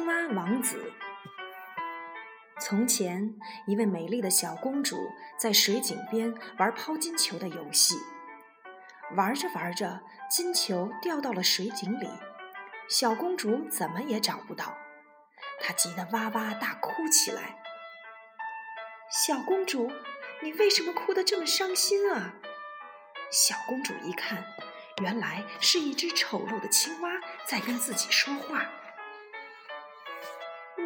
青蛙王子。从前一位美丽的小公主在水井边玩抛金球的游戏玩着玩着金球掉到了水井里小公主怎么也找不到她急得哇哇大哭起来。小公主你为什么哭得这么伤心啊？小公主一看原来是一只丑陋的青蛙在跟自己说话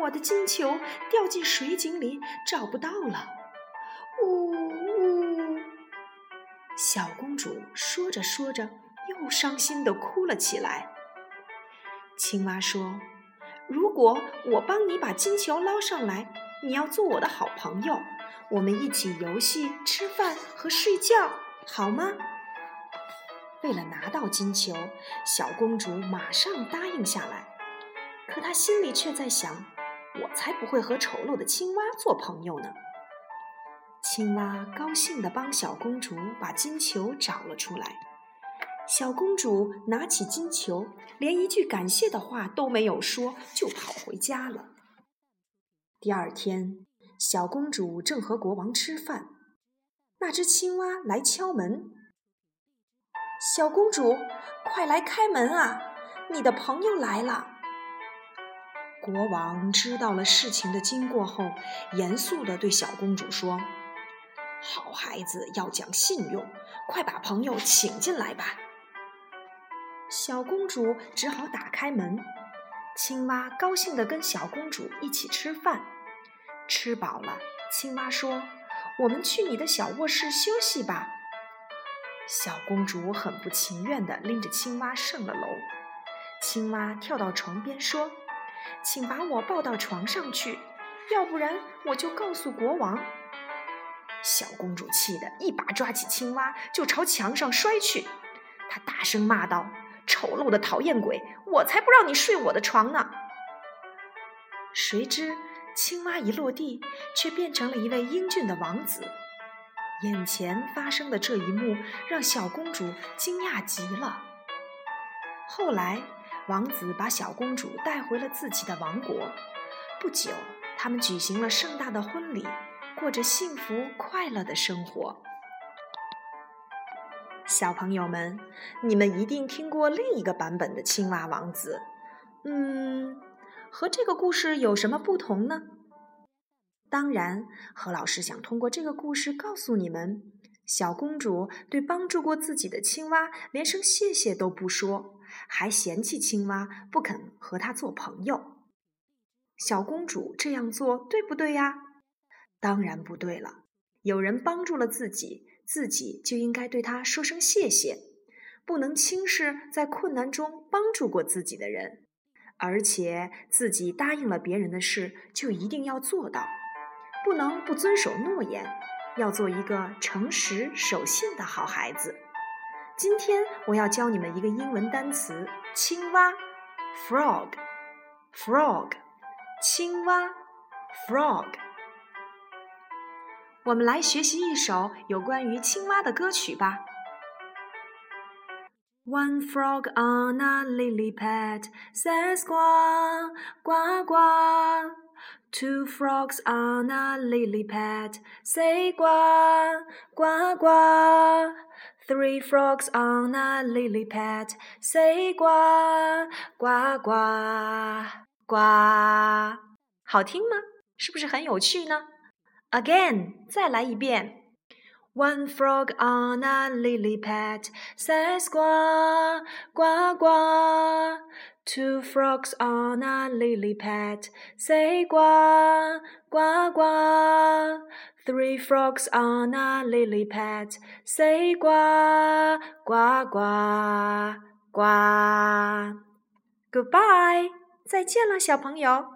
我的金球掉进水井里，找不到了。呜呜！小公主说着说着，又伤心地哭了起来。青蛙说：“如果我帮你把金球捞上来，你要做我的好朋友，我们一起游戏、吃饭和睡觉，好吗？”为了拿到金球，小公主马上答应下来。可她心里却在想。我才不会和丑陋的青蛙做朋友呢！青蛙高兴地帮小公主把金球找了出来。小公主拿起金球，连一句感谢的话都没有说，就跑回家了。第二天，小公主正和国王吃饭，那只青蛙来敲门：“小公主，快来开门啊！你的朋友来了。”国王知道了事情的经过后，严肃地对小公主说：“好孩子要讲信用，快把朋友请进来吧。”小公主只好打开门。青蛙高兴地跟小公主一起吃饭。吃饱了，青蛙说：“我们去你的小卧室休息吧。”小公主很不情愿地拎着青蛙上了楼。青蛙跳到床边说。请把我抱到床上去，要不然我就告诉国王。小公主气得一把抓起青蛙就朝墙上摔去，她大声骂道：“丑陋的讨厌鬼，我才不让你睡我的床呢！”谁知青蛙一落地，却变成了一位英俊的王子。眼前发生的这一幕让小公主惊讶极了。后来。王子把小公主带回了自己的王国。不久，他们举行了盛大的婚礼，过着幸福快乐的生活。小朋友们，你们一定听过另一个版本的青蛙王子。嗯，和这个故事有什么不同呢？当然，何老师想通过这个故事告诉你们：小公主对帮助过自己的青蛙连声谢谢都不说。还嫌弃青蛙不肯和他做朋友，小公主这样做对不对呀？当然不对了。有人帮助了自己，自己就应该对他说声谢谢，不能轻视在困难中帮助过自己的人。而且自己答应了别人的事，就一定要做到，不能不遵守诺言，要做一个诚实守信的好孩子。今天我要教你们一个英文单词“青蛙 ”（frog），frog，青蛙 （frog）。我们来学习一首有关于青蛙的歌曲吧。One frog on a lily pad says "Quack, quack, quack." Two frogs on a lily pad say "Quack, quack, quack." Three frogs on a lily pad say 呱呱呱呱，好听吗？是不是很有趣呢？Again，再来一遍。One frog on a lily pad says 呱呱呱。Two frogs on a lily pad say 呱呱呱。Three frogs on a lily pad say 呱呱呱呱。Goodbye，再见了，小朋友。